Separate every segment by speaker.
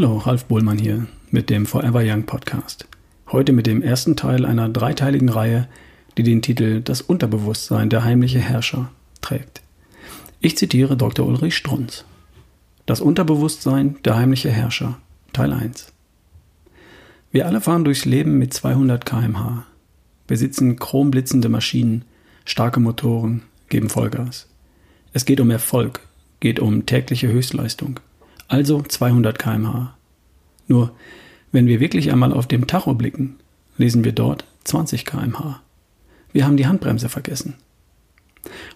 Speaker 1: Hallo, Ralf Bohlmann hier mit dem Forever Young Podcast. Heute mit dem ersten Teil einer dreiteiligen Reihe, die den Titel Das Unterbewusstsein der heimliche Herrscher trägt. Ich zitiere Dr. Ulrich Strunz. Das Unterbewusstsein der heimliche Herrscher, Teil 1. Wir alle fahren durchs Leben mit 200 km/h, besitzen chromblitzende Maschinen, starke Motoren, geben Vollgas. Es geht um Erfolg, geht um tägliche Höchstleistung, also 200 km/h. Nur, wenn wir wirklich einmal auf dem Tacho blicken, lesen wir dort 20 km/h. Wir haben die Handbremse vergessen.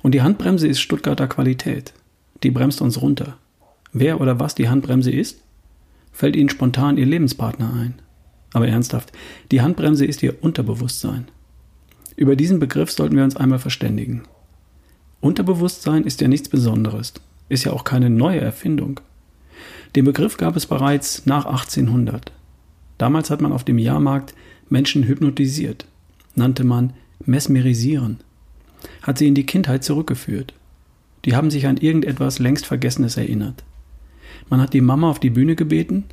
Speaker 1: Und die Handbremse ist Stuttgarter Qualität. Die bremst uns runter. Wer oder was die Handbremse ist? Fällt Ihnen spontan Ihr Lebenspartner ein. Aber ernsthaft, die Handbremse ist Ihr Unterbewusstsein. Über diesen Begriff sollten wir uns einmal verständigen. Unterbewusstsein ist ja nichts Besonderes, ist ja auch keine neue Erfindung. Den Begriff gab es bereits nach 1800. Damals hat man auf dem Jahrmarkt Menschen hypnotisiert, nannte man mesmerisieren, hat sie in die Kindheit zurückgeführt. Die haben sich an irgendetwas längst Vergessenes erinnert. Man hat die Mama auf die Bühne gebeten,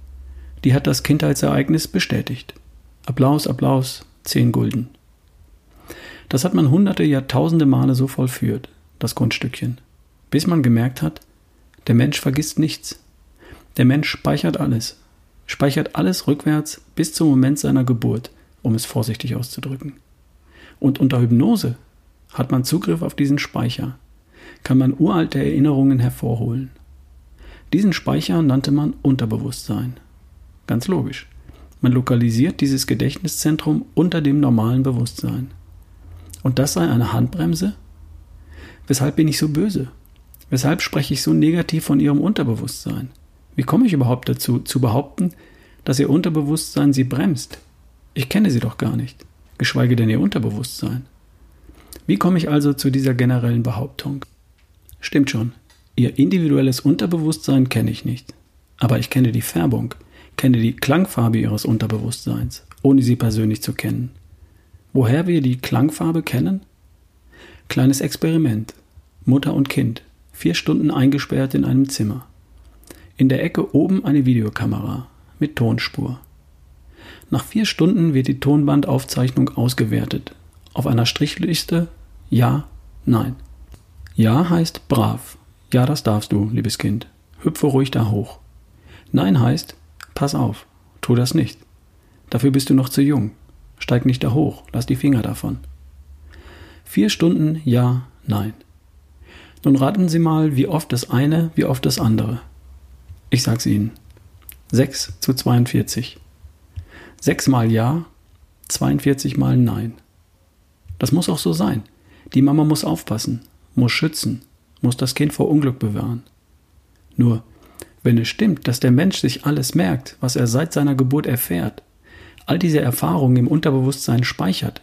Speaker 1: die hat das Kindheitsereignis bestätigt. Applaus, Applaus, zehn Gulden. Das hat man hunderte, Jahrtausende Male so vollführt, das Kunststückchen, bis man gemerkt hat, der Mensch vergisst nichts. Der Mensch speichert alles, speichert alles rückwärts bis zum Moment seiner Geburt, um es vorsichtig auszudrücken. Und unter Hypnose hat man Zugriff auf diesen Speicher, kann man uralte Erinnerungen hervorholen. Diesen Speicher nannte man Unterbewusstsein. Ganz logisch. Man lokalisiert dieses Gedächtniszentrum unter dem normalen Bewusstsein. Und das sei eine Handbremse? Weshalb bin ich so böse? Weshalb spreche ich so negativ von Ihrem Unterbewusstsein? Wie komme ich überhaupt dazu, zu behaupten, dass Ihr Unterbewusstsein Sie bremst? Ich kenne Sie doch gar nicht, geschweige denn Ihr Unterbewusstsein. Wie komme ich also zu dieser generellen Behauptung? Stimmt schon, Ihr individuelles Unterbewusstsein kenne ich nicht, aber ich kenne die Färbung, kenne die Klangfarbe Ihres Unterbewusstseins, ohne sie persönlich zu kennen. Woher wir die Klangfarbe kennen? Kleines Experiment. Mutter und Kind, vier Stunden eingesperrt in einem Zimmer. In der Ecke oben eine Videokamera mit Tonspur. Nach vier Stunden wird die Tonbandaufzeichnung ausgewertet. Auf einer Strichliste Ja, Nein. Ja heißt brav. Ja, das darfst du, liebes Kind. Hüpfe ruhig da hoch. Nein heißt, pass auf, tu das nicht. Dafür bist du noch zu jung. Steig nicht da hoch, lass die Finger davon. Vier Stunden Ja, Nein. Nun raten Sie mal, wie oft das eine, wie oft das andere. Ich sag's Ihnen. 6 zu 42. 6 mal Ja, 42 mal Nein. Das muss auch so sein. Die Mama muss aufpassen, muss schützen, muss das Kind vor Unglück bewahren. Nur, wenn es stimmt, dass der Mensch sich alles merkt, was er seit seiner Geburt erfährt, all diese Erfahrungen im Unterbewusstsein speichert,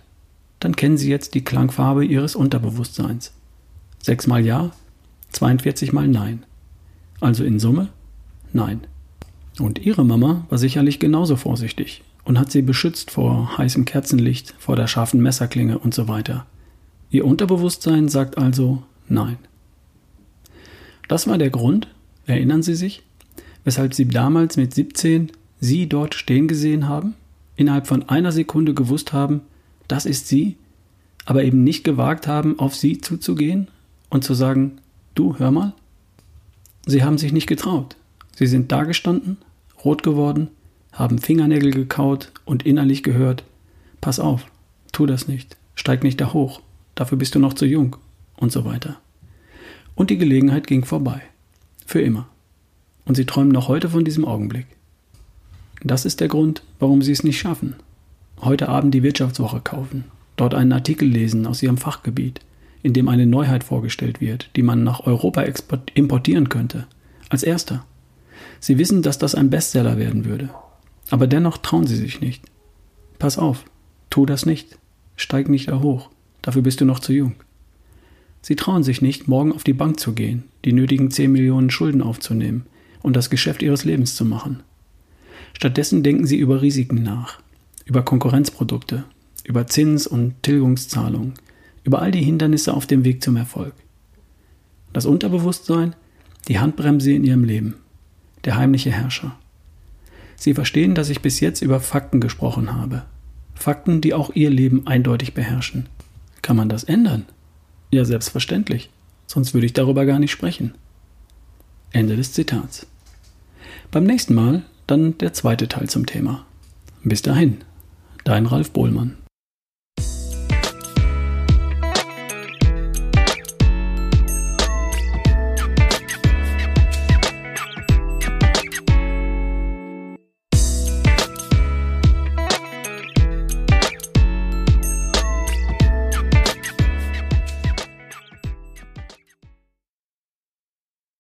Speaker 1: dann kennen Sie jetzt die Klangfarbe Ihres Unterbewusstseins. Sechsmal Ja, 42 mal Nein. Also in Summe Nein. Und Ihre Mama war sicherlich genauso vorsichtig und hat sie beschützt vor heißem Kerzenlicht, vor der scharfen Messerklinge und so weiter. Ihr Unterbewusstsein sagt also Nein. Das war der Grund, erinnern Sie sich, weshalb Sie damals mit 17 Sie dort stehen gesehen haben, innerhalb von einer Sekunde gewusst haben, das ist sie, aber eben nicht gewagt haben, auf sie zuzugehen und zu sagen, du, hör mal. Sie haben sich nicht getraut. Sie sind dagestanden, rot geworden, haben Fingernägel gekaut und innerlich gehört, pass auf, tu das nicht, steig nicht da hoch, dafür bist du noch zu jung und so weiter. Und die Gelegenheit ging vorbei. Für immer. Und sie träumen noch heute von diesem Augenblick. Das ist der Grund, warum sie es nicht schaffen, heute Abend die Wirtschaftswoche kaufen, dort einen Artikel lesen aus ihrem Fachgebiet, in dem eine Neuheit vorgestellt wird, die man nach Europa importieren könnte, als erster. Sie wissen, dass das ein Bestseller werden würde, aber dennoch trauen sie sich nicht. Pass auf, tu das nicht, steig nicht da hoch, dafür bist du noch zu jung. Sie trauen sich nicht, morgen auf die Bank zu gehen, die nötigen 10 Millionen Schulden aufzunehmen und das Geschäft ihres Lebens zu machen. Stattdessen denken sie über Risiken nach, über Konkurrenzprodukte, über Zins- und Tilgungszahlungen, über all die Hindernisse auf dem Weg zum Erfolg. Das Unterbewusstsein, die Handbremse in ihrem Leben, der heimliche Herrscher. Sie verstehen, dass ich bis jetzt über Fakten gesprochen habe. Fakten, die auch Ihr Leben eindeutig beherrschen. Kann man das ändern? Ja, selbstverständlich. Sonst würde ich darüber gar nicht sprechen. Ende des Zitats. Beim nächsten Mal dann der zweite Teil zum Thema. Bis dahin, dein Ralf Bohlmann.